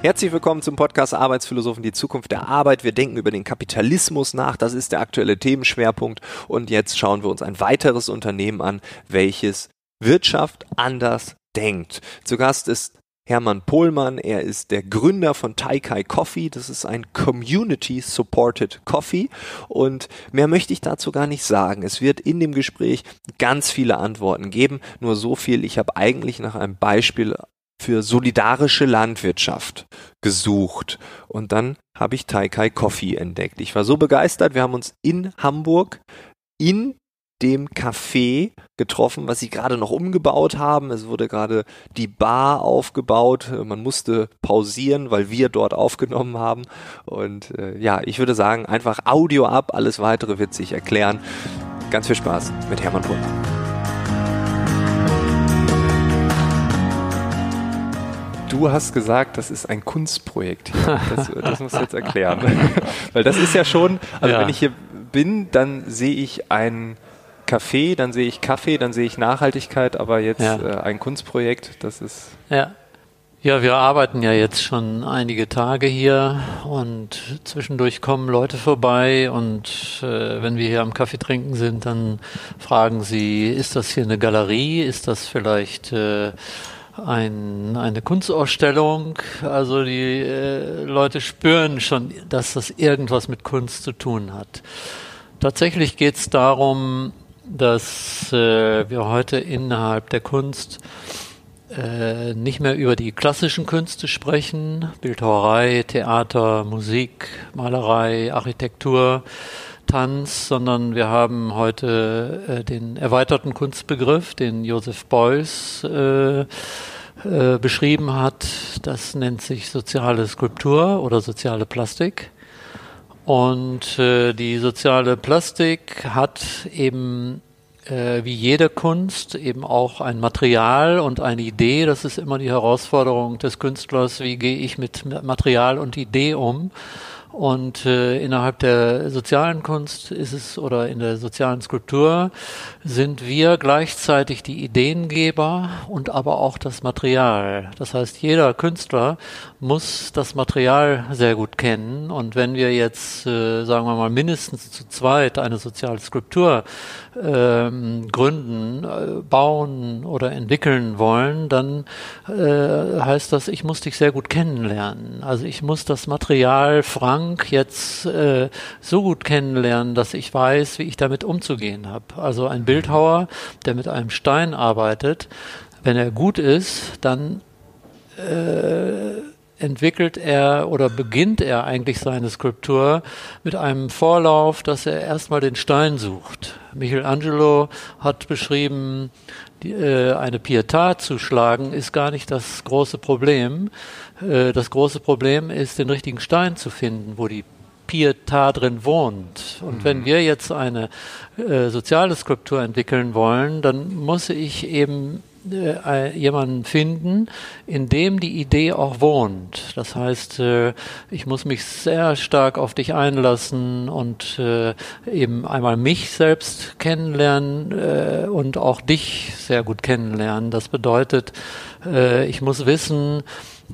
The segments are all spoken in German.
Herzlich willkommen zum Podcast Arbeitsphilosophen, die Zukunft der Arbeit. Wir denken über den Kapitalismus nach. Das ist der aktuelle Themenschwerpunkt. Und jetzt schauen wir uns ein weiteres Unternehmen an, welches Wirtschaft anders denkt. Zu Gast ist Hermann Pohlmann. Er ist der Gründer von Taikai Coffee. Das ist ein Community-Supported Coffee. Und mehr möchte ich dazu gar nicht sagen. Es wird in dem Gespräch ganz viele Antworten geben. Nur so viel. Ich habe eigentlich nach einem Beispiel für solidarische Landwirtschaft gesucht und dann habe ich Taikai Coffee entdeckt. Ich war so begeistert, wir haben uns in Hamburg in dem Café getroffen, was sie gerade noch umgebaut haben. Es wurde gerade die Bar aufgebaut. Man musste pausieren, weil wir dort aufgenommen haben. Und äh, ja, ich würde sagen, einfach Audio ab. Alles weitere wird sich erklären. Ganz viel Spaß mit Hermann Pohlmann. Du hast gesagt, das ist ein Kunstprojekt hier. Das, das musst du jetzt erklären. Weil das ist ja schon, also ja. wenn ich hier bin, dann sehe ich ein Café, dann sehe ich Kaffee, dann sehe ich Nachhaltigkeit, aber jetzt ja. äh, ein Kunstprojekt, das ist. Ja. Ja, wir arbeiten ja jetzt schon einige Tage hier und zwischendurch kommen Leute vorbei und äh, wenn wir hier am Kaffee trinken sind, dann fragen sie, ist das hier eine Galerie? Ist das vielleicht äh, ein, eine Kunstausstellung. Also die äh, Leute spüren schon, dass das irgendwas mit Kunst zu tun hat. Tatsächlich geht es darum, dass äh, wir heute innerhalb der Kunst äh, nicht mehr über die klassischen Künste sprechen, Bildhauerei, Theater, Musik, Malerei, Architektur, Tanz, sondern wir haben heute äh, den erweiterten Kunstbegriff, den Joseph Beuys äh, äh, beschrieben hat. Das nennt sich soziale Skulptur oder soziale Plastik. Und äh, die soziale Plastik hat eben äh, wie jede Kunst eben auch ein Material und eine Idee. Das ist immer die Herausforderung des Künstlers. Wie gehe ich mit Material und Idee um? Und äh, innerhalb der sozialen Kunst ist es oder in der sozialen Skulptur sind wir gleichzeitig die Ideengeber und aber auch das Material. Das heißt, jeder Künstler muss das Material sehr gut kennen. Und wenn wir jetzt, äh, sagen wir mal, mindestens zu zweit eine soziale Skulptur ähm, gründen, äh, bauen oder entwickeln wollen, dann äh, heißt das, ich muss dich sehr gut kennenlernen. Also ich muss das Material Frank jetzt äh, so gut kennenlernen, dass ich weiß, wie ich damit umzugehen habe. Also ein Bildhauer, der mit einem Stein arbeitet, wenn er gut ist, dann äh, entwickelt er oder beginnt er eigentlich seine Skulptur mit einem Vorlauf, dass er erstmal den Stein sucht. Michelangelo hat beschrieben, die, äh, eine Pietà zu schlagen ist gar nicht das große Problem. Äh, das große Problem ist, den richtigen Stein zu finden, wo die Pietà drin wohnt. Und mhm. wenn wir jetzt eine äh, soziale Skulptur entwickeln wollen, dann muss ich eben äh, jemanden finden, in dem die Idee auch wohnt. Das heißt, äh, ich muss mich sehr stark auf dich einlassen und äh, eben einmal mich selbst kennenlernen äh, und auch dich sehr gut kennenlernen. Das bedeutet, äh, ich muss wissen,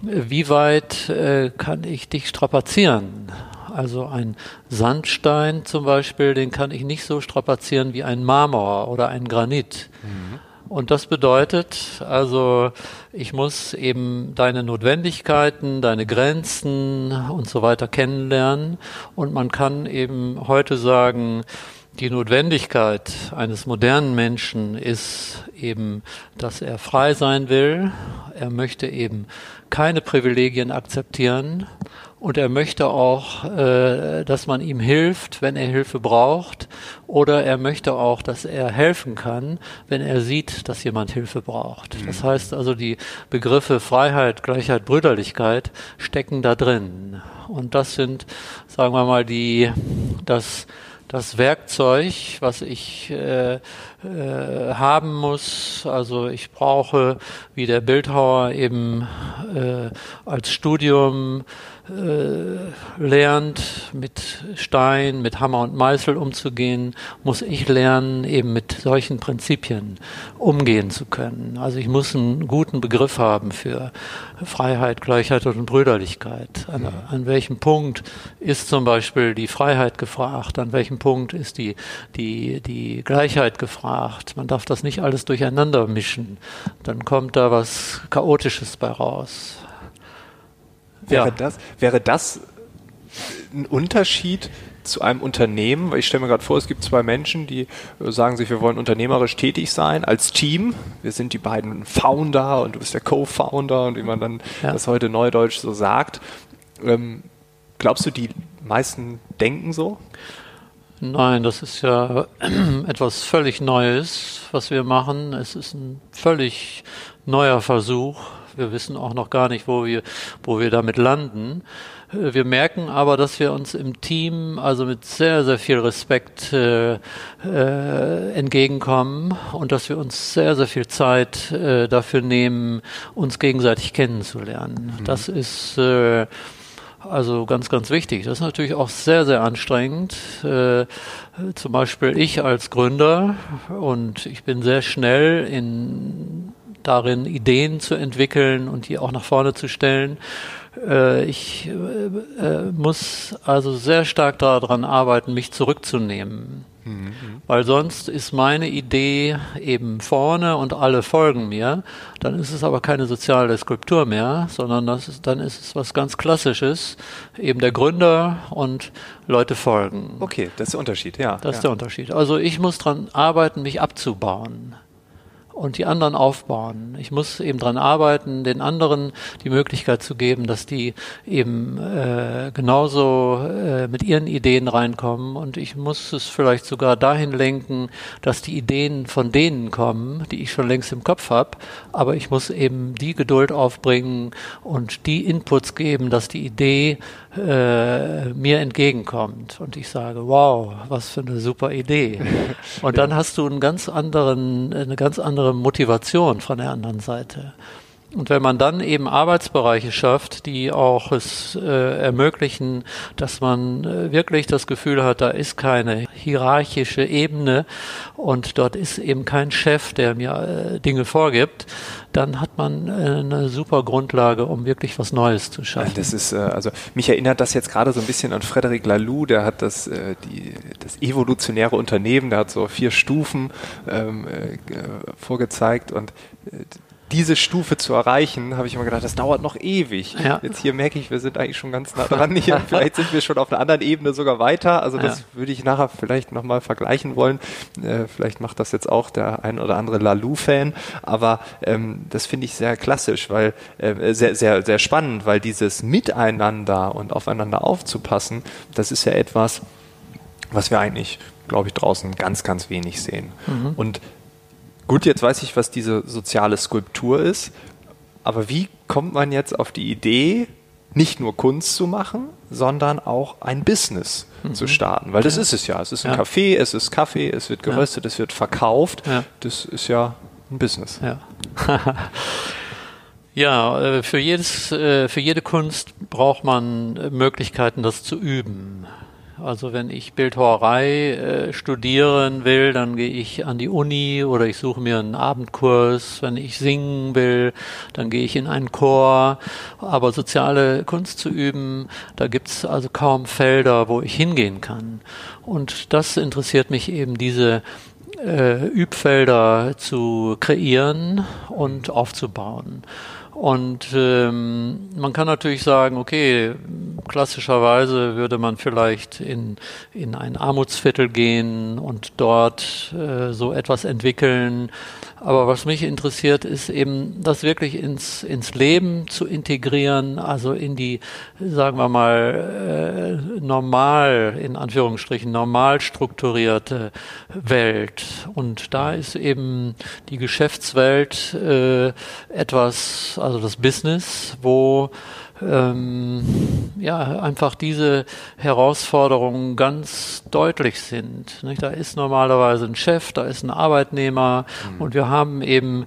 wie weit äh, kann ich dich strapazieren? Also ein Sandstein zum Beispiel, den kann ich nicht so strapazieren wie ein Marmor oder ein Granit. Mhm. Und das bedeutet, also ich muss eben deine Notwendigkeiten, deine Grenzen und so weiter kennenlernen. Und man kann eben heute sagen, die Notwendigkeit eines modernen Menschen ist eben, dass er frei sein will. Er möchte eben keine Privilegien akzeptieren und er möchte auch, äh, dass man ihm hilft, wenn er Hilfe braucht. Oder er möchte auch, dass er helfen kann, wenn er sieht, dass jemand Hilfe braucht. Mhm. Das heißt also, die Begriffe Freiheit, Gleichheit, Brüderlichkeit stecken da drin. Und das sind, sagen wir mal, die, das, das Werkzeug, was ich äh, äh, haben muss. Also ich brauche, wie der Bildhauer eben äh, als Studium lernt, mit Stein, mit Hammer und Meißel umzugehen, muss ich lernen, eben mit solchen Prinzipien umgehen zu können. Also ich muss einen guten Begriff haben für Freiheit, Gleichheit und Brüderlichkeit. An, an welchem Punkt ist zum Beispiel die Freiheit gefragt? An welchem Punkt ist die, die, die Gleichheit gefragt? Man darf das nicht alles durcheinander mischen. Dann kommt da was Chaotisches bei raus. Wäre, ja. das, wäre das ein Unterschied zu einem Unternehmen? Weil ich stelle mir gerade vor, es gibt zwei Menschen, die äh, sagen sich, wir wollen unternehmerisch tätig sein als Team. Wir sind die beiden Founder und du bist der Co-Founder und wie man dann ja. das heute neudeutsch so sagt. Ähm, glaubst du, die meisten denken so? Nein, das ist ja etwas völlig Neues, was wir machen. Es ist ein völlig neuer Versuch, wir wissen auch noch gar nicht, wo wir, wo wir damit landen. Wir merken aber, dass wir uns im Team also mit sehr, sehr viel Respekt äh, äh, entgegenkommen und dass wir uns sehr, sehr viel Zeit äh, dafür nehmen, uns gegenseitig kennenzulernen. Mhm. Das ist äh, also ganz, ganz wichtig. Das ist natürlich auch sehr, sehr anstrengend. Äh, zum Beispiel ich als Gründer und ich bin sehr schnell in darin, Ideen zu entwickeln und die auch nach vorne zu stellen. Äh, ich äh, äh, muss also sehr stark daran arbeiten, mich zurückzunehmen. Mhm. Weil sonst ist meine Idee eben vorne und alle folgen mir. Dann ist es aber keine soziale Skulptur mehr, sondern das ist, dann ist es was ganz Klassisches. Eben der Gründer und Leute folgen. Okay, das ist der Unterschied, ja. Das ja. ist der Unterschied. Also ich muss daran arbeiten, mich abzubauen und die anderen aufbauen. Ich muss eben dran arbeiten, den anderen die Möglichkeit zu geben, dass die eben äh, genauso äh, mit ihren Ideen reinkommen und ich muss es vielleicht sogar dahin lenken, dass die Ideen von denen kommen, die ich schon längst im Kopf habe, aber ich muss eben die Geduld aufbringen und die Inputs geben, dass die Idee äh, mir entgegenkommt und ich sage, wow, was für eine super Idee. Und dann hast du einen ganz anderen, eine ganz andere Motivation von der anderen Seite. Und wenn man dann eben Arbeitsbereiche schafft, die auch es äh, ermöglichen, dass man äh, wirklich das Gefühl hat, da ist keine hierarchische Ebene und dort ist eben kein Chef, der mir äh, Dinge vorgibt, dann hat man äh, eine super Grundlage, um wirklich was Neues zu schaffen. Das ist, äh, also mich erinnert das jetzt gerade so ein bisschen an Frederic Laloux, der hat das, äh, die, das evolutionäre Unternehmen, der hat so vier Stufen ähm, vorgezeigt und diese Stufe zu erreichen, habe ich immer gedacht, das dauert noch ewig. Ja. Jetzt hier merke ich, wir sind eigentlich schon ganz nah dran. Hier, vielleicht sind wir schon auf einer anderen Ebene sogar weiter. Also das ja. würde ich nachher vielleicht nochmal vergleichen wollen. Äh, vielleicht macht das jetzt auch der ein oder andere Lalou-Fan. Aber ähm, das finde ich sehr klassisch, weil äh, sehr, sehr, sehr spannend, weil dieses Miteinander und aufeinander aufzupassen, das ist ja etwas, was wir eigentlich, glaube ich, draußen ganz, ganz wenig sehen. Mhm. Und Gut, jetzt weiß ich, was diese soziale Skulptur ist, aber wie kommt man jetzt auf die Idee, nicht nur Kunst zu machen, sondern auch ein Business mhm. zu starten? Weil das ja. ist es ja. Es ist ein ja. Café, es ist Kaffee, es wird geröstet, ja. es wird verkauft. Das ist ja ein Business. Ja. Ja, äh, für, jedes, äh, für jede Kunst braucht man Möglichkeiten, das zu üben. Also wenn ich Bildhauerei äh, studieren will, dann gehe ich an die Uni oder ich suche mir einen Abendkurs. Wenn ich singen will, dann gehe ich in einen Chor. Aber soziale Kunst zu üben, da gibt's also kaum Felder, wo ich hingehen kann. Und das interessiert mich eben, diese äh, Übfelder zu kreieren und aufzubauen. Und ähm, man kann natürlich sagen, okay, klassischerweise würde man vielleicht in, in ein Armutsviertel gehen und dort äh, so etwas entwickeln. Aber was mich interessiert, ist eben, das wirklich ins, ins Leben zu integrieren, also in die, sagen wir mal, äh, normal, in Anführungsstrichen, normal strukturierte Welt. Und da ist eben die Geschäftswelt äh, etwas, also das Business, wo ähm, ja, einfach diese Herausforderungen ganz deutlich sind. Nicht? Da ist normalerweise ein Chef, da ist ein Arbeitnehmer mhm. und wir haben eben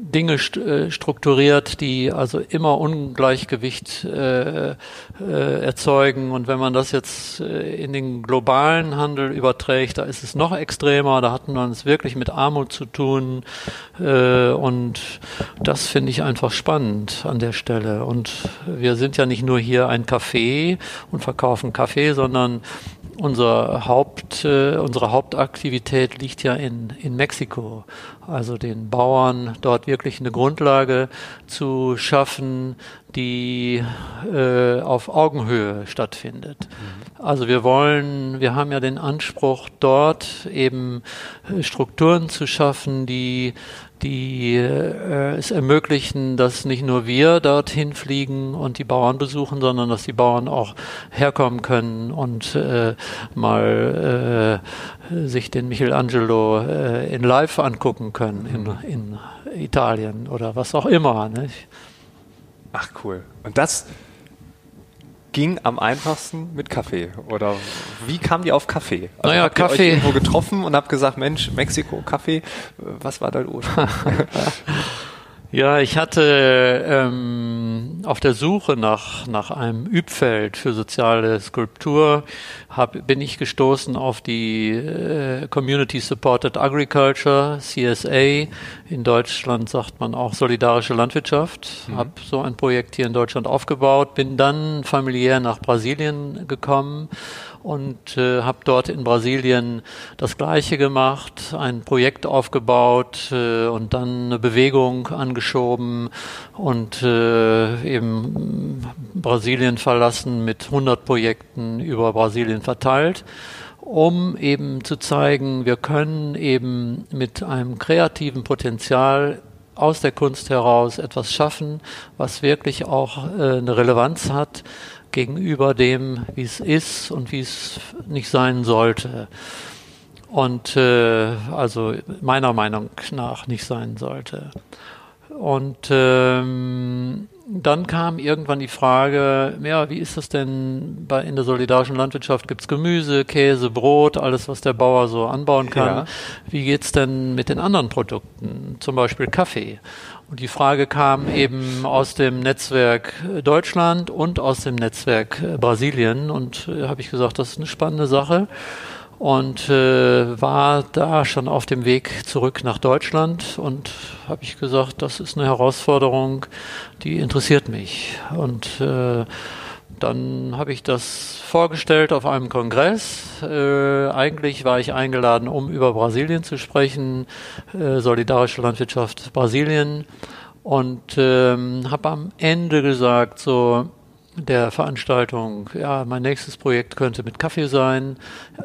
Dinge st äh, strukturiert, die also immer Ungleichgewicht äh, äh, erzeugen. Und wenn man das jetzt äh, in den globalen Handel überträgt, da ist es noch extremer. Da hatten wir es wirklich mit Armut zu tun. Äh, und das finde ich einfach spannend an der Stelle. Und wir sind ja nicht nur hier ein Café und verkaufen Kaffee, sondern unser Haupt, äh, unsere Hauptaktivität liegt ja in, in Mexiko. Also den Bauern dort wirklich eine Grundlage zu schaffen, die äh, auf Augenhöhe stattfindet. Mhm. Also wir wollen, wir haben ja den Anspruch, dort eben äh, Strukturen zu schaffen, die die äh, es ermöglichen, dass nicht nur wir dorthin fliegen und die Bauern besuchen, sondern dass die Bauern auch herkommen können und äh, mal äh, sich den Michelangelo äh, in Live angucken können in, in Italien oder was auch immer. Nicht? Ach cool. Und das ging am einfachsten mit Kaffee? Oder wie kam die auf Kaffee? Also naja, habt Kaffee. Ihr euch irgendwo getroffen und habt gesagt, Mensch, Mexiko, Kaffee, was war dein Ursprung? Ja, ich hatte ähm, auf der Suche nach, nach einem Übfeld für soziale Skulptur, hab, bin ich gestoßen auf die äh, Community Supported Agriculture, CSA. In Deutschland sagt man auch solidarische Landwirtschaft. Mhm. Habe so ein Projekt hier in Deutschland aufgebaut, bin dann familiär nach Brasilien gekommen und äh, habe dort in Brasilien das Gleiche gemacht, ein Projekt aufgebaut äh, und dann eine Bewegung angeschoben und äh, eben Brasilien verlassen mit 100 Projekten über Brasilien verteilt um eben zu zeigen, wir können eben mit einem kreativen Potenzial aus der Kunst heraus etwas schaffen, was wirklich auch äh, eine Relevanz hat gegenüber dem, wie es ist und wie es nicht sein sollte. Und äh, also meiner Meinung nach nicht sein sollte. Und ähm, dann kam irgendwann die Frage, ja, wie ist das denn bei, in der solidarischen Landwirtschaft? Gibt es Gemüse, Käse, Brot, alles, was der Bauer so anbauen kann? Ja. Wie geht's denn mit den anderen Produkten, zum Beispiel Kaffee? Und die Frage kam eben aus dem Netzwerk Deutschland und aus dem Netzwerk Brasilien. Und äh, habe ich gesagt, das ist eine spannende Sache. Und äh, war da schon auf dem Weg zurück nach Deutschland und habe ich gesagt, das ist eine Herausforderung, die interessiert mich. Und äh, dann habe ich das vorgestellt auf einem Kongress. Äh, eigentlich war ich eingeladen, um über Brasilien zu sprechen, äh, solidarische Landwirtschaft Brasilien. Und ähm, habe am Ende gesagt, so der Veranstaltung, ja, mein nächstes Projekt könnte mit Kaffee sein.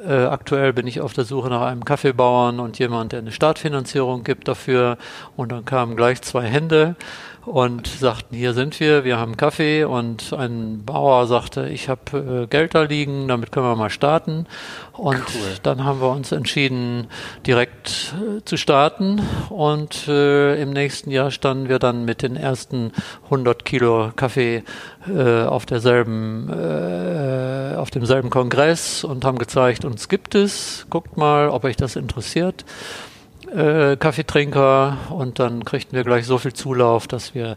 Äh, aktuell bin ich auf der Suche nach einem Kaffeebauern und jemand, der eine Startfinanzierung gibt dafür. Und dann kamen gleich zwei Hände und sagten, hier sind wir, wir haben Kaffee und ein Bauer sagte, ich habe äh, Geld da liegen, damit können wir mal starten. Und cool. dann haben wir uns entschieden, direkt äh, zu starten und äh, im nächsten Jahr standen wir dann mit den ersten 100 Kilo Kaffee äh, auf derselben, äh, auf demselben Kongress und haben gezeigt, uns gibt es, guckt mal, ob euch das interessiert äh, Kaffeetrinker und dann kriegten wir gleich so viel Zulauf, dass wir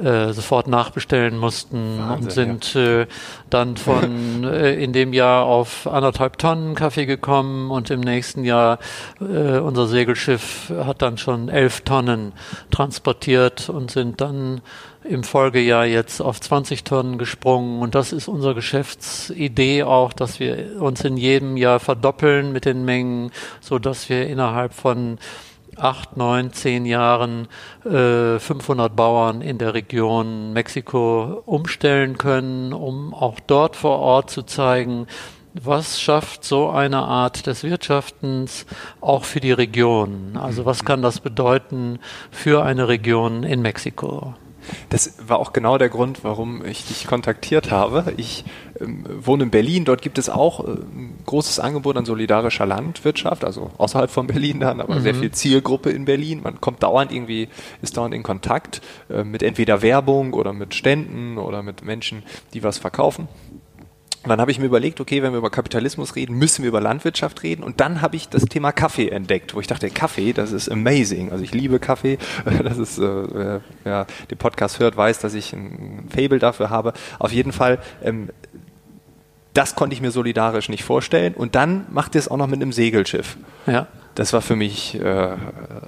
äh, sofort nachbestellen mussten Wahnsinn, und sind ja. äh, dann von äh, in dem Jahr auf anderthalb Tonnen Kaffee gekommen und im nächsten Jahr äh, unser Segelschiff hat dann schon elf Tonnen transportiert und sind dann im Folgejahr jetzt auf 20 Tonnen gesprungen. Und das ist unsere Geschäftsidee auch, dass wir uns in jedem Jahr verdoppeln mit den Mengen, so dass wir innerhalb von acht, neun, zehn Jahren äh, 500 Bauern in der Region Mexiko umstellen können, um auch dort vor Ort zu zeigen, was schafft so eine Art des Wirtschaftens auch für die Region? Also was kann das bedeuten für eine Region in Mexiko? Das war auch genau der Grund, warum ich dich kontaktiert habe. Ich ähm, wohne in Berlin, dort gibt es auch äh, ein großes Angebot an solidarischer Landwirtschaft, also außerhalb von Berlin dann, aber mhm. sehr viel Zielgruppe in Berlin. Man kommt dauernd irgendwie, ist dauernd in Kontakt äh, mit entweder Werbung oder mit Ständen oder mit Menschen, die was verkaufen. Und dann habe ich mir überlegt, okay, wenn wir über Kapitalismus reden, müssen wir über Landwirtschaft reden. Und dann habe ich das Thema Kaffee entdeckt, wo ich dachte, Kaffee, das ist amazing. Also ich liebe Kaffee. Das ist, äh, wer den Podcast hört, weiß, dass ich ein Fable dafür habe. Auf jeden Fall, ähm, das konnte ich mir solidarisch nicht vorstellen. Und dann macht ihr es auch noch mit einem Segelschiff. Ja das war für mich, äh,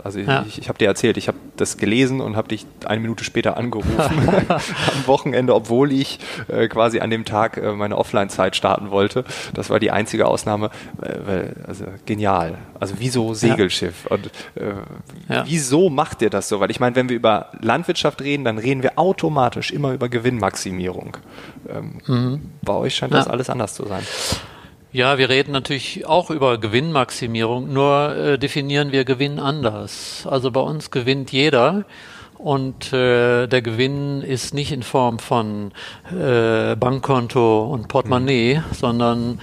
also ja. ich, ich habe dir erzählt, ich habe das gelesen und habe dich eine Minute später angerufen am Wochenende, obwohl ich äh, quasi an dem Tag äh, meine Offline-Zeit starten wollte. Das war die einzige Ausnahme. Äh, also genial. Also wieso Segelschiff? Ja. Und äh, ja. wieso macht ihr das so? Weil ich meine, wenn wir über Landwirtschaft reden, dann reden wir automatisch immer über Gewinnmaximierung. Ähm, mhm. Bei euch scheint das alles anders zu sein. Ja, wir reden natürlich auch über Gewinnmaximierung, nur äh, definieren wir Gewinn anders. Also bei uns gewinnt jeder und äh, der Gewinn ist nicht in Form von äh, Bankkonto und Portemonnaie, mhm. sondern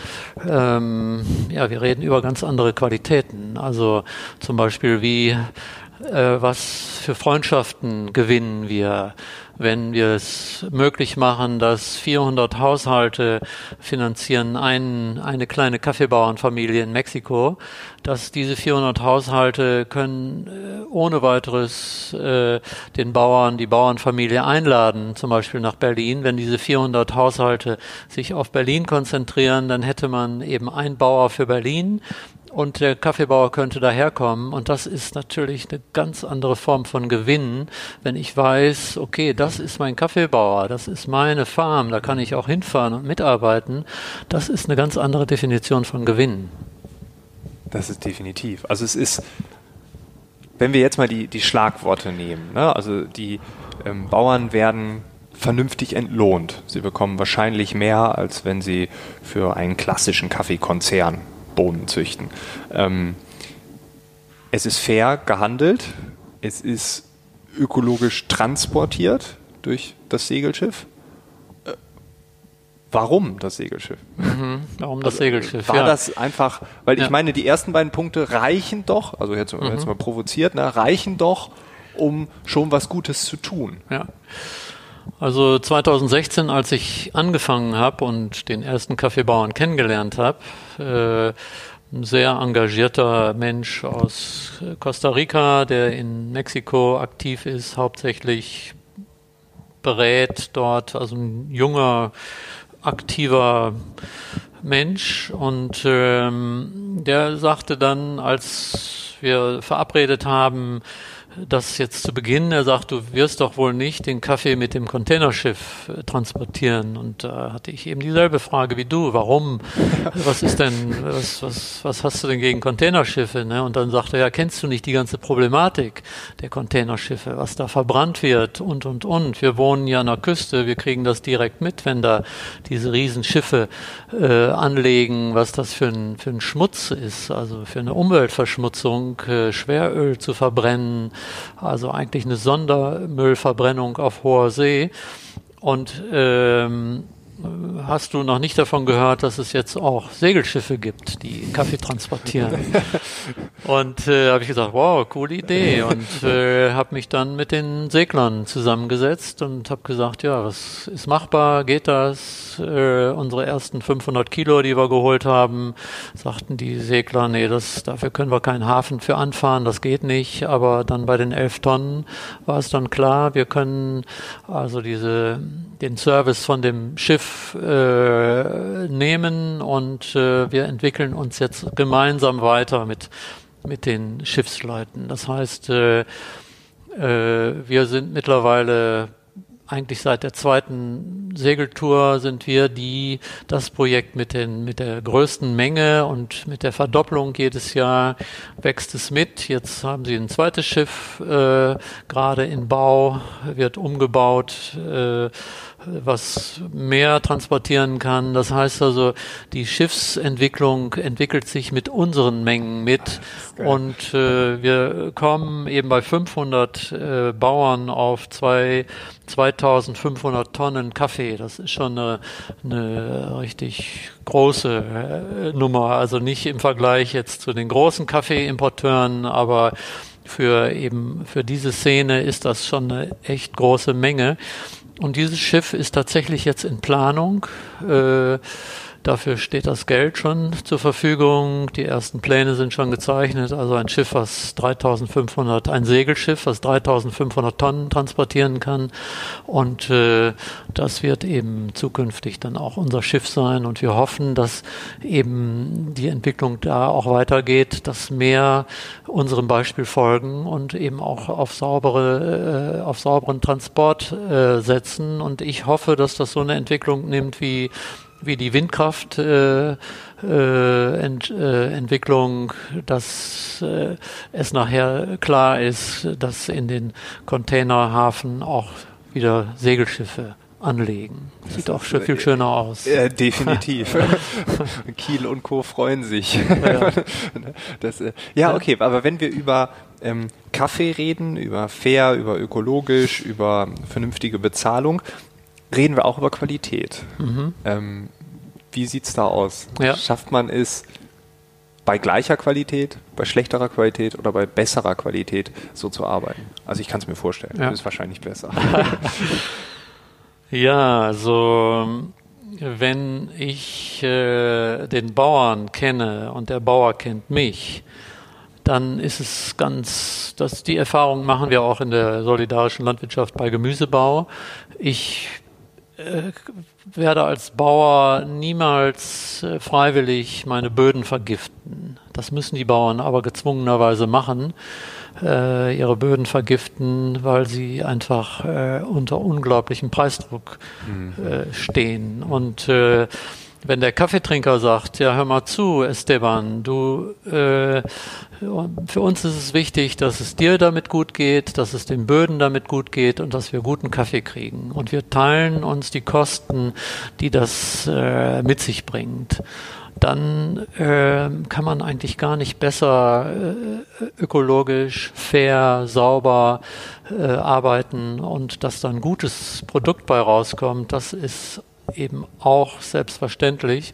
ähm, ja, wir reden über ganz andere Qualitäten. Also zum Beispiel wie äh, was für Freundschaften gewinnen wir, wenn wir es möglich machen, dass 400 Haushalte finanzieren einen, eine kleine Kaffeebauernfamilie in Mexiko, dass diese 400 Haushalte können äh, ohne weiteres äh, den Bauern, die Bauernfamilie einladen, zum Beispiel nach Berlin. Wenn diese 400 Haushalte sich auf Berlin konzentrieren, dann hätte man eben ein Bauer für Berlin, und der Kaffeebauer könnte daherkommen. Und das ist natürlich eine ganz andere Form von Gewinn, wenn ich weiß, okay, das ist mein Kaffeebauer, das ist meine Farm, da kann ich auch hinfahren und mitarbeiten. Das ist eine ganz andere Definition von Gewinn. Das ist definitiv. Also es ist, wenn wir jetzt mal die, die Schlagworte nehmen, ne? also die ähm, Bauern werden vernünftig entlohnt. Sie bekommen wahrscheinlich mehr, als wenn sie für einen klassischen Kaffeekonzern Bohnen züchten. Ähm, es ist fair gehandelt, es ist ökologisch transportiert durch das Segelschiff. Äh, warum das Segelschiff? Mhm, warum das also, Segelschiff? War ja. das einfach, weil ja. ich meine, die ersten beiden Punkte reichen doch, also jetzt, mhm. jetzt mal provoziert, ne, reichen doch, um schon was Gutes zu tun. Ja. Also 2016, als ich angefangen habe und den ersten Kaffeebauern kennengelernt habe, äh, ein sehr engagierter Mensch aus Costa Rica, der in Mexiko aktiv ist, hauptsächlich berät dort, also ein junger, aktiver Mensch. Und ähm, der sagte dann, als wir verabredet haben, das jetzt zu Beginn. Er sagt, du wirst doch wohl nicht den Kaffee mit dem Containerschiff äh, transportieren. Und da hatte ich eben dieselbe Frage wie du. Warum? Was ist denn, was, was, was hast du denn gegen Containerschiffe? Ne? Und dann sagt er, ja, kennst du nicht die ganze Problematik der Containerschiffe, was da verbrannt wird und, und, und. Wir wohnen ja an der Küste, wir kriegen das direkt mit, wenn da diese Riesenschiffe äh, anlegen, was das für ein, für ein Schmutz ist, also für eine Umweltverschmutzung, äh, Schweröl zu verbrennen, also eigentlich eine Sondermüllverbrennung auf hoher See. Und ähm, hast du noch nicht davon gehört, dass es jetzt auch Segelschiffe gibt, die Kaffee transportieren. und äh, habe ich gesagt, wow, coole Idee. Und äh, habe mich dann mit den Seglern zusammengesetzt und habe gesagt, ja, was ist machbar, geht das? Äh, unsere ersten 500 Kilo, die wir geholt haben, sagten die Segler, nee, das, dafür können wir keinen Hafen für anfahren, das geht nicht. Aber dann bei den 11 Tonnen war es dann klar, wir können also diese den Service von dem Schiff äh, nehmen und äh, wir entwickeln uns jetzt gemeinsam weiter mit, mit den Schiffsleuten. Das heißt, äh, äh, wir sind mittlerweile eigentlich seit der zweiten Segeltour sind wir die, das Projekt mit, den, mit der größten Menge und mit der Verdopplung jedes Jahr wächst es mit. Jetzt haben sie ein zweites Schiff äh, gerade in Bau, wird umgebaut. Äh, was mehr transportieren kann. Das heißt also, die Schiffsentwicklung entwickelt sich mit unseren Mengen mit und äh, wir kommen eben bei 500 äh, Bauern auf zwei 2500 Tonnen Kaffee. Das ist schon eine, eine richtig große äh, Nummer. Also nicht im Vergleich jetzt zu den großen Kaffeeimporteuren, aber für eben für diese Szene ist das schon eine echt große Menge. Und dieses Schiff ist tatsächlich jetzt in Planung. Äh, Dafür steht das Geld schon zur Verfügung. Die ersten Pläne sind schon gezeichnet. Also ein Schiff, was 3500, ein Segelschiff, was 3500 Tonnen transportieren kann. Und äh, das wird eben zukünftig dann auch unser Schiff sein. Und wir hoffen, dass eben die Entwicklung da auch weitergeht, dass mehr unserem Beispiel folgen und eben auch auf saubere, äh, auf sauberen Transport äh, setzen. Und ich hoffe, dass das so eine Entwicklung nimmt wie wie die Windkraftentwicklung, äh, äh, äh, dass äh, es nachher klar ist, dass in den Containerhafen auch wieder Segelschiffe anlegen. Sieht das auch schon viel schöner aus. Äh, definitiv. Kiel und Co. freuen sich. Ja, das, äh, ja okay, aber wenn wir über ähm, Kaffee reden, über fair, über ökologisch, über vernünftige Bezahlung, reden wir auch über Qualität. Mhm. Ähm, wie sieht es da aus? Ja. Schafft man es bei gleicher Qualität, bei schlechterer Qualität oder bei besserer Qualität so zu arbeiten? Also ich kann es mir vorstellen, ja. ist wahrscheinlich besser. ja, also wenn ich äh, den Bauern kenne und der Bauer kennt mich, dann ist es ganz, dass die Erfahrung machen wir auch in der solidarischen Landwirtschaft bei Gemüsebau. Ich äh, werde als Bauer niemals äh, freiwillig meine Böden vergiften. Das müssen die Bauern aber gezwungenerweise machen, äh, ihre Böden vergiften, weil sie einfach äh, unter unglaublichem Preisdruck mhm. Äh, stehen. Und wenn der Kaffeetrinker sagt, ja, hör mal zu, Esteban, du, äh, für uns ist es wichtig, dass es dir damit gut geht, dass es den Böden damit gut geht und dass wir guten Kaffee kriegen. Und wir teilen uns die Kosten, die das äh, mit sich bringt. Dann äh, kann man eigentlich gar nicht besser äh, ökologisch, fair, sauber äh, arbeiten und dass dann gutes Produkt bei rauskommt. Das ist eben auch selbstverständlich.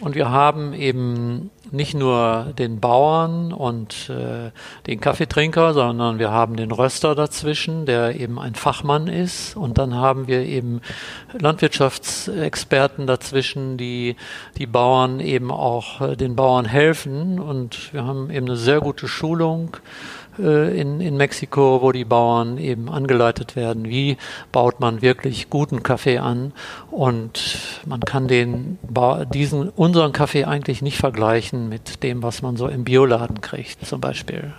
Und wir haben eben nicht nur den Bauern und äh, den Kaffeetrinker, sondern wir haben den Röster dazwischen, der eben ein Fachmann ist. Und dann haben wir eben Landwirtschaftsexperten dazwischen, die die Bauern eben auch äh, den Bauern helfen. Und wir haben eben eine sehr gute Schulung äh, in, in Mexiko, wo die Bauern eben angeleitet werden, wie baut man wirklich guten Kaffee an. Und man kann den, diesen, unseren Kaffee eigentlich nicht vergleichen mit dem, was man so im Bioladen kriegt, zum Beispiel.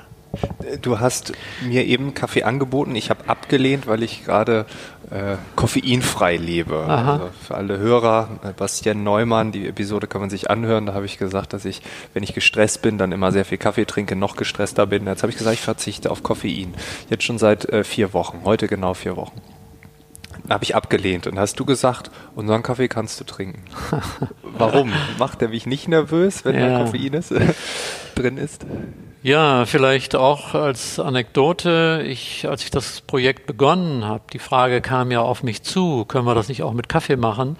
Du hast mir eben Kaffee angeboten. Ich habe abgelehnt, weil ich gerade äh, koffeinfrei lebe. Also für alle Hörer, äh, Bastian Neumann, die Episode kann man sich anhören. Da habe ich gesagt, dass ich, wenn ich gestresst bin, dann immer sehr viel Kaffee trinke, noch gestresster bin. Jetzt habe ich gesagt, ich verzichte auf Koffein. Jetzt schon seit äh, vier Wochen. Heute genau vier Wochen. Habe ich abgelehnt. Und hast du gesagt, unseren Kaffee kannst du trinken. Warum? Macht er mich nicht nervös, wenn ja. da Koffein ist, drin ist? Ja, vielleicht auch als Anekdote. Ich, als ich das Projekt begonnen habe, die Frage kam ja auf mich zu, können wir das nicht auch mit Kaffee machen?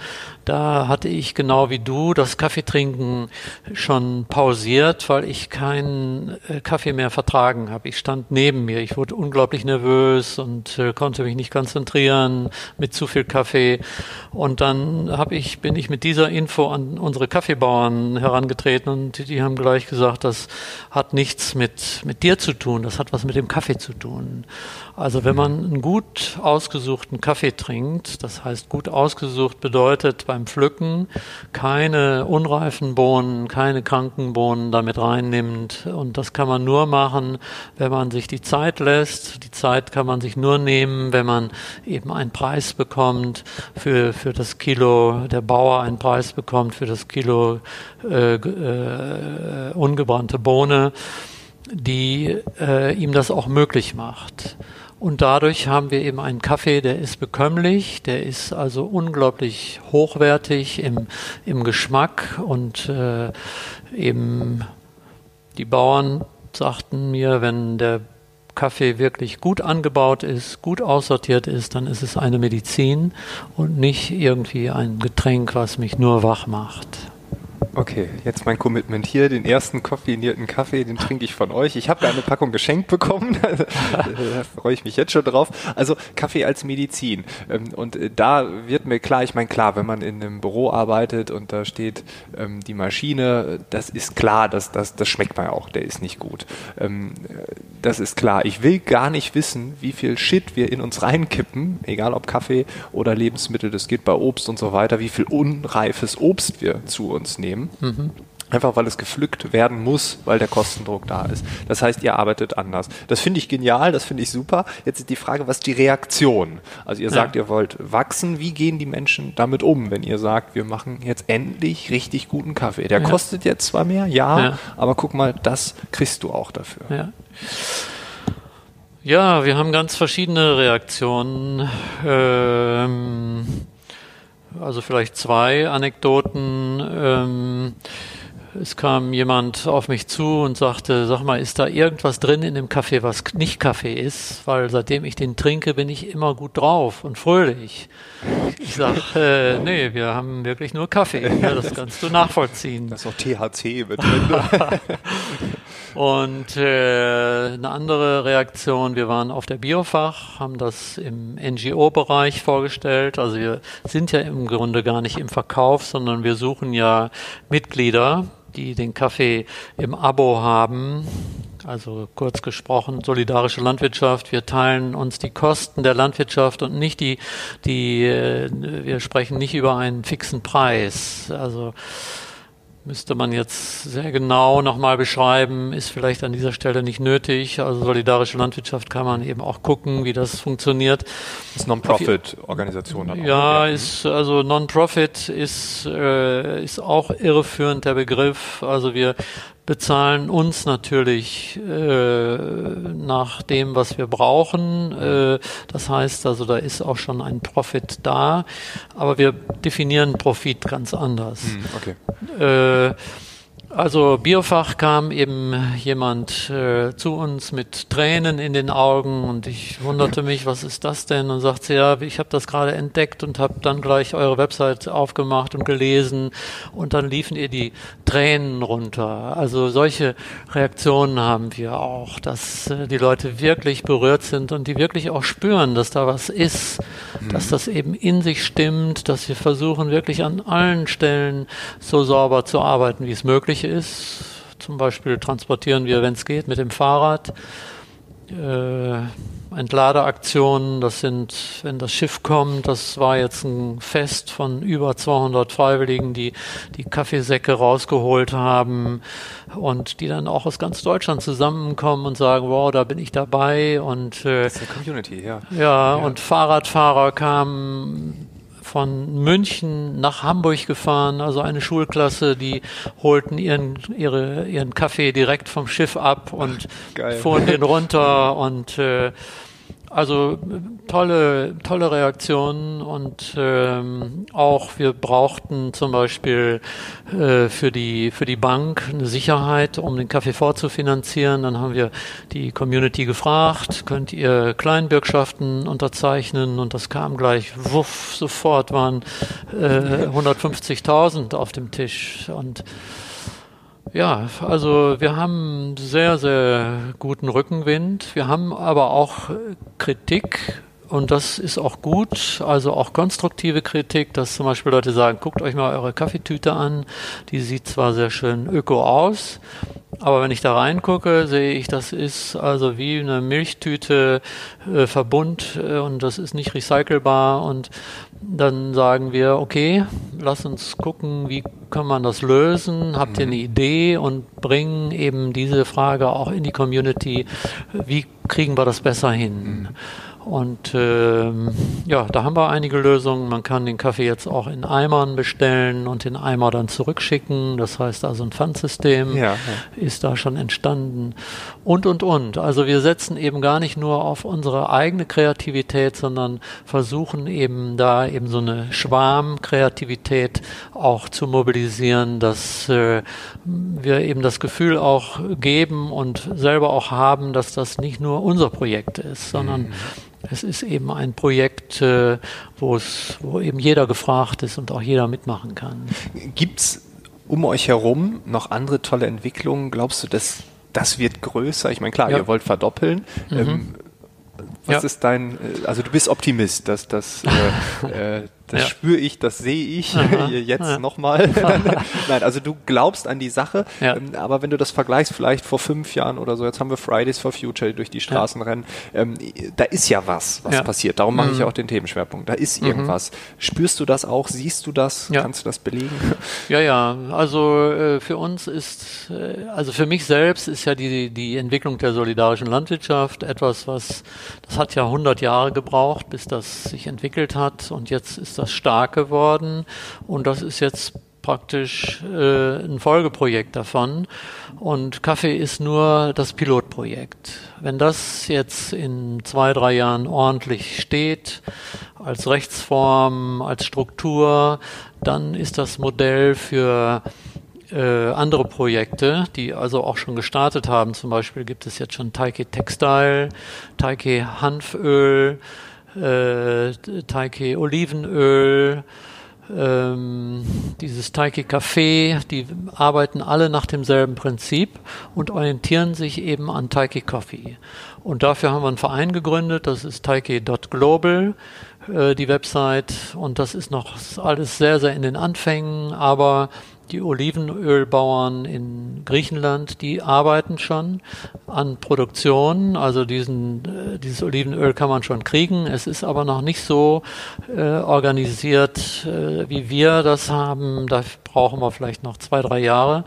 Da hatte ich genau wie du das Kaffeetrinken schon pausiert, weil ich keinen äh, Kaffee mehr vertragen habe. Ich stand neben mir, ich wurde unglaublich nervös und äh, konnte mich nicht konzentrieren mit zu viel Kaffee. Und dann habe ich, bin ich mit dieser Info an unsere Kaffeebauern herangetreten und die, die haben gleich gesagt, das hat nichts mit, mit dir zu tun, das hat was mit dem Kaffee zu tun. Also wenn man einen gut ausgesuchten Kaffee trinkt, das heißt gut ausgesucht bedeutet beim Pflücken keine unreifen Bohnen, keine kranken Bohnen damit reinnimmt. Und das kann man nur machen, wenn man sich die Zeit lässt. Die Zeit kann man sich nur nehmen, wenn man eben einen Preis bekommt für, für das Kilo, der Bauer einen Preis bekommt für das Kilo äh, äh, ungebrannte Bohne die äh, ihm das auch möglich macht. Und dadurch haben wir eben einen Kaffee, der ist bekömmlich, der ist also unglaublich hochwertig im, im Geschmack und äh, eben die Bauern sagten mir, wenn der Kaffee wirklich gut angebaut ist, gut aussortiert ist, dann ist es eine Medizin und nicht irgendwie ein Getränk, was mich nur wach macht. Okay, jetzt mein Commitment hier, den ersten koffeinierten Kaffee, den trinke ich von euch. Ich habe da eine Packung geschenkt bekommen, da freue ich mich jetzt schon drauf. Also Kaffee als Medizin. Ähm, und äh, da wird mir klar, ich meine klar, wenn man in einem Büro arbeitet und da steht ähm, die Maschine, das ist klar, das, das, das schmeckt man auch, der ist nicht gut. Ähm, das ist klar. Ich will gar nicht wissen, wie viel Shit wir in uns reinkippen, egal ob Kaffee oder Lebensmittel, das geht bei Obst und so weiter, wie viel unreifes Obst wir zu uns nehmen. Mhm. Einfach weil es gepflückt werden muss, weil der Kostendruck da ist. Das heißt, ihr arbeitet anders. Das finde ich genial, das finde ich super. Jetzt ist die Frage, was ist die Reaktion? Also ihr sagt, ja. ihr wollt wachsen. Wie gehen die Menschen damit um, wenn ihr sagt, wir machen jetzt endlich richtig guten Kaffee? Der ja. kostet jetzt zwar mehr, ja, ja, aber guck mal, das kriegst du auch dafür. Ja. Ja, wir haben ganz verschiedene Reaktionen. Ähm, also vielleicht zwei Anekdoten. Ähm, es kam jemand auf mich zu und sagte, sag mal, ist da irgendwas drin in dem Kaffee, was nicht Kaffee ist? Weil seitdem ich den trinke, bin ich immer gut drauf und fröhlich. Ich sage, äh, nee, wir haben wirklich nur Kaffee. Ja, das kannst du nachvollziehen. Das ist auch THC mit drin. Und äh, eine andere Reaktion, wir waren auf der Biofach, haben das im NGO-Bereich vorgestellt. Also wir sind ja im Grunde gar nicht im Verkauf, sondern wir suchen ja Mitglieder die den Kaffee im Abo haben. Also kurz gesprochen, solidarische Landwirtschaft. Wir teilen uns die Kosten der Landwirtschaft und nicht die, die, äh, wir sprechen nicht über einen fixen Preis. Also müsste man jetzt sehr genau nochmal beschreiben, ist vielleicht an dieser Stelle nicht nötig. Also solidarische Landwirtschaft kann man eben auch gucken, wie das funktioniert. Ist Non-Profit-Organisation. Ja, ist also Non-Profit ist äh, ist auch irreführend der Begriff. Also wir bezahlen uns natürlich äh, nach dem, was wir brauchen. Äh, das heißt also, da ist auch schon ein Profit da, aber wir definieren Profit ganz anders. Hm, okay. Äh, also Biofach kam eben jemand äh, zu uns mit Tränen in den Augen und ich wunderte mich, was ist das denn? Und sagte, ja, ich habe das gerade entdeckt und habe dann gleich eure Website aufgemacht und gelesen und dann liefen ihr die Tränen runter. Also solche Reaktionen haben wir auch, dass äh, die Leute wirklich berührt sind und die wirklich auch spüren, dass da was ist, mhm. dass das eben in sich stimmt, dass wir versuchen wirklich an allen Stellen so sauber zu arbeiten, wie es möglich möglich ist. Zum Beispiel transportieren wir, wenn es geht, mit dem Fahrrad. Äh, Entladeaktionen, das sind, wenn das Schiff kommt, das war jetzt ein Fest von über 200 Freiwilligen, die die Kaffeesäcke rausgeholt haben und die dann auch aus ganz Deutschland zusammenkommen und sagen, wow, da bin ich dabei und äh, das ist eine Community, ja. Ja, ja. und Fahrradfahrer kamen von München nach Hamburg gefahren, also eine Schulklasse, die holten ihren, ihre, ihren Kaffee direkt vom Schiff ab und Geil. fuhren den runter und äh, also tolle, tolle Reaktionen und ähm, auch wir brauchten zum Beispiel äh, für, die, für die Bank eine Sicherheit, um den Kaffee vorzufinanzieren. Dann haben wir die Community gefragt, könnt ihr Kleinbürgschaften unterzeichnen und das kam gleich, wuff, sofort waren äh, 150.000 auf dem Tisch und ja, also wir haben sehr, sehr guten Rückenwind. Wir haben aber auch Kritik und das ist auch gut, also auch konstruktive Kritik, dass zum Beispiel Leute sagen, guckt euch mal eure Kaffeetüte an, die sieht zwar sehr schön öko aus, aber wenn ich da reingucke, sehe ich, das ist also wie eine Milchtüte äh, Verbund äh, und das ist nicht recycelbar. Und dann sagen wir, okay, lass uns gucken, wie kann man das lösen? Habt ihr eine Idee und bringen eben diese Frage auch in die Community? Wie kriegen wir das besser hin? Und ähm, ja, da haben wir einige Lösungen. Man kann den Kaffee jetzt auch in Eimern bestellen und den Eimer dann zurückschicken. Das heißt also ein Pfandsystem ja, ja. ist da schon entstanden. Und, und, und. Also wir setzen eben gar nicht nur auf unsere eigene Kreativität, sondern versuchen eben da eben so eine Schwarmkreativität auch zu mobilisieren, dass äh, wir eben das Gefühl auch geben und selber auch haben, dass das nicht nur unser Projekt ist, sondern mhm es ist eben ein Projekt, äh, wo es, wo eben jeder gefragt ist und auch jeder mitmachen kann. Gibt es um euch herum noch andere tolle Entwicklungen? Glaubst du, dass das wird größer? Ich meine, klar, ja. ihr wollt verdoppeln. Mhm. Ähm, was ja. ist dein, äh, also du bist Optimist, dass das, äh, äh, das ja. spüre ich, das sehe ich jetzt ja. nochmal. Nein, also du glaubst an die Sache, ja. ähm, aber wenn du das vergleichst, vielleicht vor fünf Jahren oder so, jetzt haben wir Fridays for Future durch die Straßen rennen, ähm, da ist ja was, was passiert. Darum mache ich mhm. auch den Themenschwerpunkt. Da ist mhm. irgendwas. Spürst du das auch? Siehst du das? Kannst du das belegen? Ja, ja. Also äh, für uns ist, äh, also für mich selbst ist ja die, die Entwicklung der solidarischen Landwirtschaft etwas, was, das hat ja 100 Jahre gebraucht, bis das sich entwickelt hat und jetzt ist das stark geworden und das ist jetzt praktisch äh, ein Folgeprojekt davon. Und Kaffee ist nur das Pilotprojekt. Wenn das jetzt in zwei, drei Jahren ordentlich steht, als Rechtsform, als Struktur, dann ist das Modell für äh, andere Projekte, die also auch schon gestartet haben. Zum Beispiel gibt es jetzt schon Taike Textile, Taike Hanföl, äh, Taike Olivenöl, ähm, dieses Taike Kaffee, die arbeiten alle nach demselben Prinzip und orientieren sich eben an Taike Coffee. Und dafür haben wir einen Verein gegründet, das ist taike.global, äh, die Website. Und das ist noch alles sehr, sehr in den Anfängen, aber die Olivenölbauern in Griechenland, die arbeiten schon an Produktion. Also diesen, äh, dieses Olivenöl kann man schon kriegen. Es ist aber noch nicht so äh, organisiert, äh, wie wir das haben. Da brauchen wir vielleicht noch zwei, drei Jahre.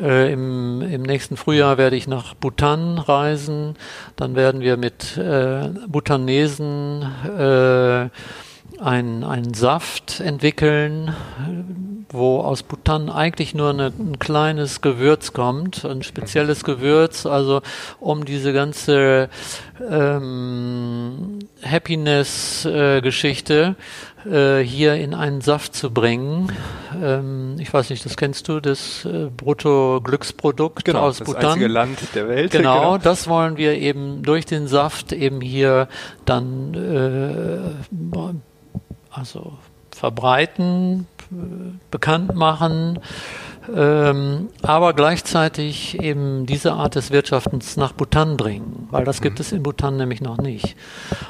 Äh, im, Im nächsten Frühjahr werde ich nach Bhutan reisen. Dann werden wir mit äh, Bhutanesen äh, einen Saft entwickeln, wo aus Bhutan eigentlich nur eine, ein kleines Gewürz kommt, ein spezielles Gewürz, also um diese ganze ähm, Happiness-Geschichte äh, hier in einen Saft zu bringen. Ähm, ich weiß nicht, das kennst du, das äh, Brutto-Glücksprodukt genau, aus das Bhutan. Das einzige Land der Welt. Genau, genau, das wollen wir eben durch den Saft eben hier dann äh, also verbreiten, bekannt machen, ähm, aber gleichzeitig eben diese Art des Wirtschaftens nach Bhutan bringen, weil das gibt mhm. es in Bhutan nämlich noch nicht.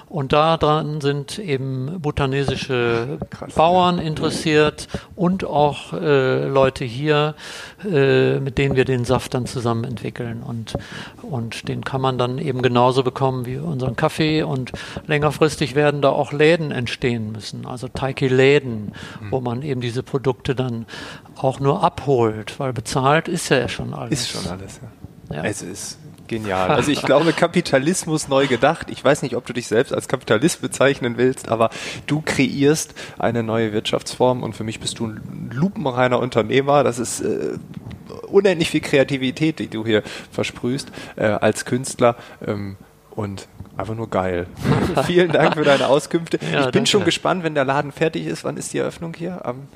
Und daran sind eben bhutanesische Krass, Bauern ja. interessiert und auch äh, Leute hier, äh, mit denen wir den Saft dann zusammen entwickeln. Und, und den kann man dann eben genauso bekommen wie unseren Kaffee. Und längerfristig werden da auch Läden entstehen müssen, also Taiki-Läden, mhm. wo man eben diese Produkte dann auch nur abholt, weil bezahlt ist ja schon alles. Ist schon alles, ja. ja. Es ist genial. Also ich glaube, Kapitalismus neu gedacht. Ich weiß nicht, ob du dich selbst als Kapitalist bezeichnen willst, aber du kreierst eine neue Wirtschaftsform und für mich bist du ein lupenreiner Unternehmer. Das ist äh, unendlich viel Kreativität, die du hier versprühst äh, als Künstler. Ähm, und einfach nur geil. Vielen Dank für deine Auskünfte. Ja, ich bin danke. schon gespannt, wenn der Laden fertig ist. Wann ist die Eröffnung hier? Am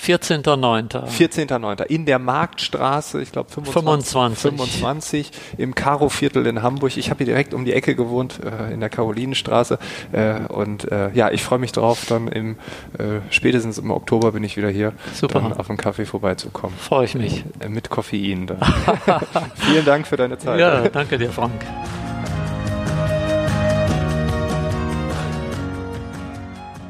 14.9. 14.9. In der Marktstraße, ich glaube 25, 25. im Karo-Viertel in Hamburg. Ich habe hier direkt um die Ecke gewohnt, äh, in der Karolinenstraße. Äh, und äh, ja, ich freue mich drauf, dann im äh, spätestens im Oktober bin ich wieder hier, Super. dann auf einen Kaffee vorbeizukommen. Freue ich mich. Äh, mit Koffein. Dann. Vielen Dank für deine Zeit. Ja, danke dir, Frank.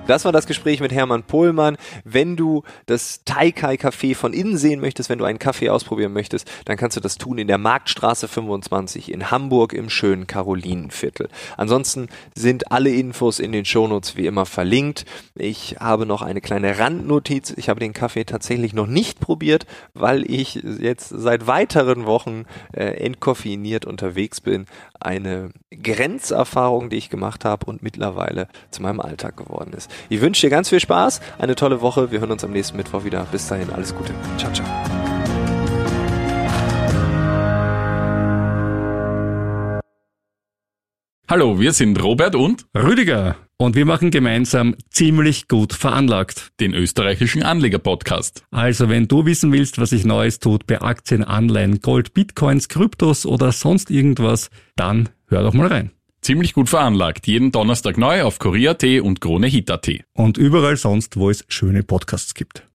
Das war das Gespräch mit Hermann Pohlmann. Wenn du das Taikai Café von innen sehen möchtest, wenn du einen Kaffee ausprobieren möchtest, dann kannst du das tun in der Marktstraße 25 in Hamburg im schönen Karolinenviertel. Ansonsten sind alle Infos in den Shownotes wie immer verlinkt. Ich habe noch eine kleine Randnotiz. Ich habe den Kaffee tatsächlich noch nicht probiert, weil ich jetzt seit weiteren Wochen äh, entkoffeiniert unterwegs bin. Eine Grenzerfahrung, die ich gemacht habe und mittlerweile zu meinem Alltag geworden ist. Ich wünsche dir ganz viel Spaß, eine tolle Woche. Wir hören uns am nächsten Mittwoch wieder. Bis dahin, alles Gute. Ciao, ciao. Hallo, wir sind Robert und Rüdiger und wir machen gemeinsam ziemlich gut veranlagt. Den österreichischen Anleger-Podcast. Also wenn du wissen willst, was sich Neues tut bei Aktien, Anleihen, Gold, Bitcoins, Kryptos oder sonst irgendwas, dann hör doch mal rein. Ziemlich gut veranlagt. Jeden Donnerstag neu auf Korea.at und KroneHit.at. Und überall sonst, wo es schöne Podcasts gibt.